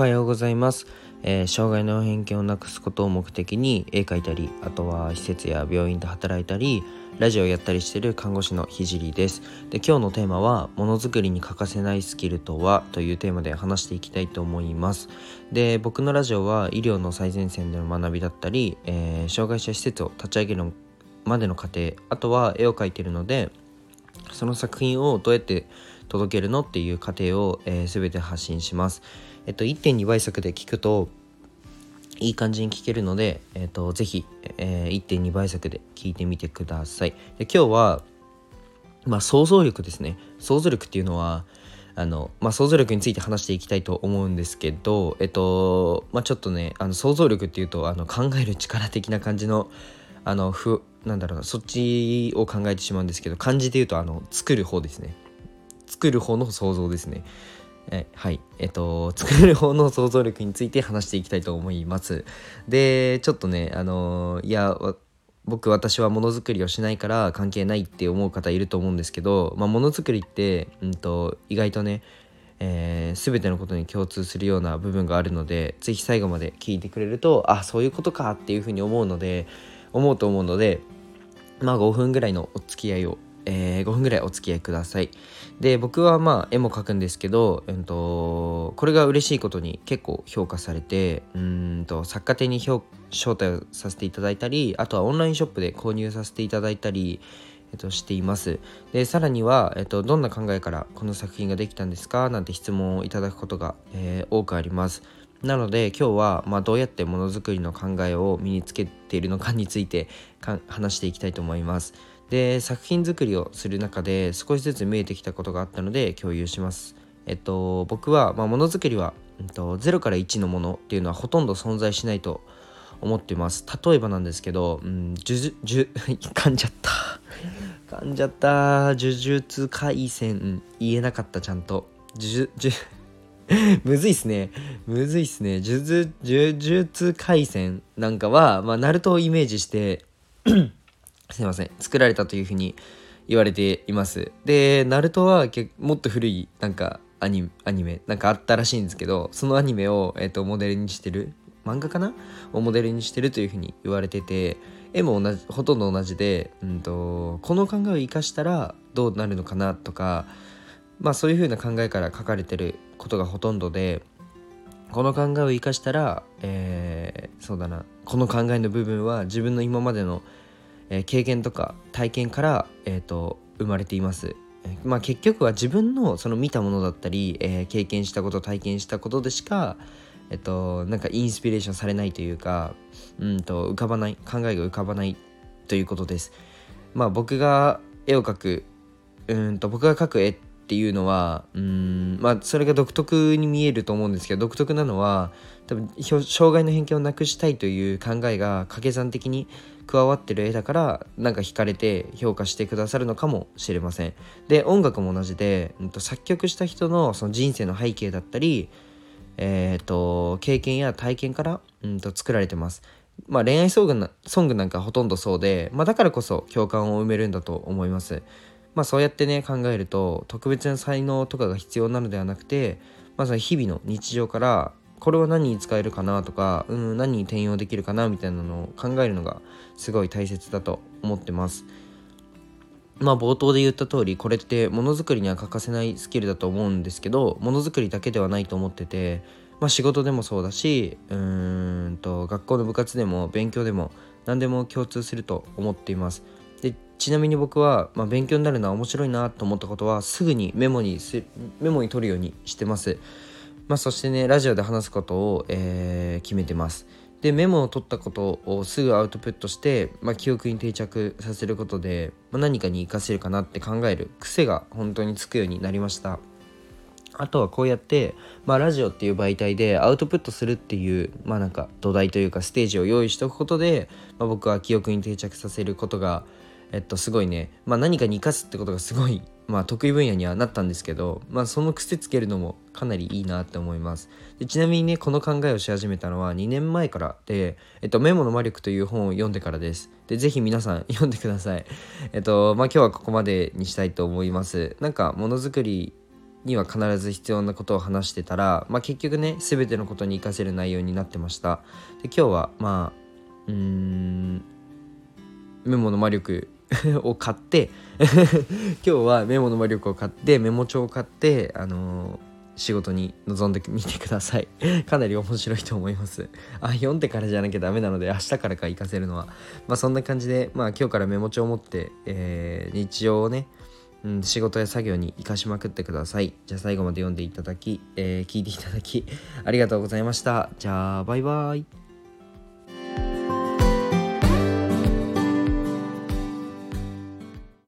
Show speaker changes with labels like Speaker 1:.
Speaker 1: おはようございます、えー、障害の偏見をなくすことを目的に絵描いたりあとは施設や病院で働いたりラジオやったりしてる看護師のひじりです。で今日のテーマはものづくりに欠かせないスキルとはというテーマで話していきたいと思います。で僕のラジオは医療の最前線での学びだったり、えー、障害者施設を立ち上げるまでの過程あとは絵を描いてるのでその作品をどうやって届けるのっていう過程を、えー、全て発信します。えっと、1.2倍速で聞くといい感じに聞けるので、えっと、ぜひ、えー、1.2倍速で聞いてみてください。で今日は、まあ、想像力ですね。想像力っていうのは、あのまあ、想像力について話していきたいと思うんですけど、えっとまあ、ちょっとねあの想像力っていうとあの考える力的な感じのあのふなんだろうなそっちを考えてしまうんですけど漢字で言うとあの作る方ですね作る方の想像ですね。えはい。えっと作る方の想像力について話していきたいと思います。でちょっとねあのいや僕私はものづくりをしないから関係ないって思う方いると思うんですけどまあ、ものづくりって、うんと、意外とねえー、全てのことに共通するような部分があるので是非最後まで聞いてくれるとあそういうことかっていうふうに思うので思うと思うのでまあ5分ぐらいのお付き合いを、えー、5分ぐらいお付き合いください。で僕はまあ絵も描くんですけど、うんと、これが嬉しいことに結構評価されてうんと作家展に招待をさせていただいたりあとはオンラインショップで購入させていただいたりえっと、しています。でさらには、えっと、どんな考えからこの作品ができたんですかなんて質問をいただくことが、えー、多くあります。なので今日は、まあ、どうやってものづくりの考えを身につけているのかについて話していきたいと思います。で作品作りをする中で少しずつ見えてきたことがあったので共有します。えっと僕は、まあ、ものづくりは、えっと、0から1のものっていうのはほとんど存在しないと思ってます。例えばなんですけど、うん、じゅじゅ、じゅ、噛んじゃった。噛んじゃった。呪術廻戦、言えなかったちゃんと。呪術、むずいっすね。むずいっすね。呪術、呪術廻戦なんかは、まあ、ナルトをイメージしてすいません、作られたというふうに言われています。で、ナルトはもっと古い、なんか、アニアニメ、なんかあったらしいんですけど、そのアニメを、えーと、モデルにしてる、漫画かな？をモデルにしてるというふうに言われてて、絵も同じほとんど同じで、うんと、この考えを生かしたらどうなるのかなとか、まあそういうふうな考えから書かれてることがほとんどでこの考えを生かしたら、えー、そうだな。この考えの部分は自分の今までの、えー、経験とか体験から、えーと、生まれています。まあ、結局は自分のその見たものだったり、えー、経験したこと体験したことでしか、えっと、なんかインスピレーションされないというかうんと浮かばない考えが浮かばないということです。まあ僕が絵を描くうんと僕が描く絵ってっていうのはうんまあそれが独特に見えると思うんですけど独特なのは多分障害の偏見をなくしたいという考えが掛け算的に加わってる絵だからなんか惹かれて評価してくださるのかもしれません。で音楽も同じで、うん、と作曲した人のその人生の背景だったり、えーと、経験や体験から、うんと作られてます。まあ、恋愛ソングなソングなんかほとんどそうで、まあ、だからこそ共感を埋めるんだと思います。まあそうやってね考えると特別な才能とかが必要なのではなくてまずは日々の日常からこれは何に使えるかなとか、うん、何に転用できるかなみたいなのを考えるのがすごい大切だと思ってます。まあ冒頭で言った通りこれってものづくりには欠かせないスキルだと思うんですけどものづくりだけではないと思ってて、まあ、仕事でもそうだしうーんと学校の部活でも勉強でも何でも共通すると思っています。ちなみに僕は、まあ、勉強になるのは面白いなと思ったことはすぐにメモにすメモに取るようにしてます、まあ、そしてねラジオで話すことを、えー、決めてます。でメモを取ったことをすぐアウトプットして、まあ、記憶に定着させることで、まあ、何かに活かせるかなって考える癖が本当につくようになりました。あとはこうやって、まあ、ラジオっていう媒体でアウトプットするっていう、まあなんか土台というかステージを用意しておくことで、まあ、僕は記憶に定着させることがえっと、すごいね、まあ、何かに生かすってことがすごい、まあ、得意分野にはなったんですけど、まあ、その癖つけるのもかなりいいなって思います。でちなみにねこの考えをし始めたのは2年前からで、えっと、メモの魔力という本を読んでからです。でぜひ皆さん読んでください。えっとまあ今日はここまでにしたいと思います。なんかものづくりには必ず必要なことを話してたら、まあ、結局ね全てのことに活かせる内容になってました。で今日はまあうーんメモの魔力 を買って 今日はメモの魔力を買ってメモ帳を買ってあのー仕事に臨んでみてください かなり面白いと思いますあ読んでからじゃなきゃダメなので明日からか活かせるのはまあそんな感じでまあ今日からメモ帳を持って、えー、日常をねうん、仕事や作業に活かしまくってください。じゃあ最後まで読んでいただき、えー、聞いていただき、ありがとうございました。じゃあ、バイバイ。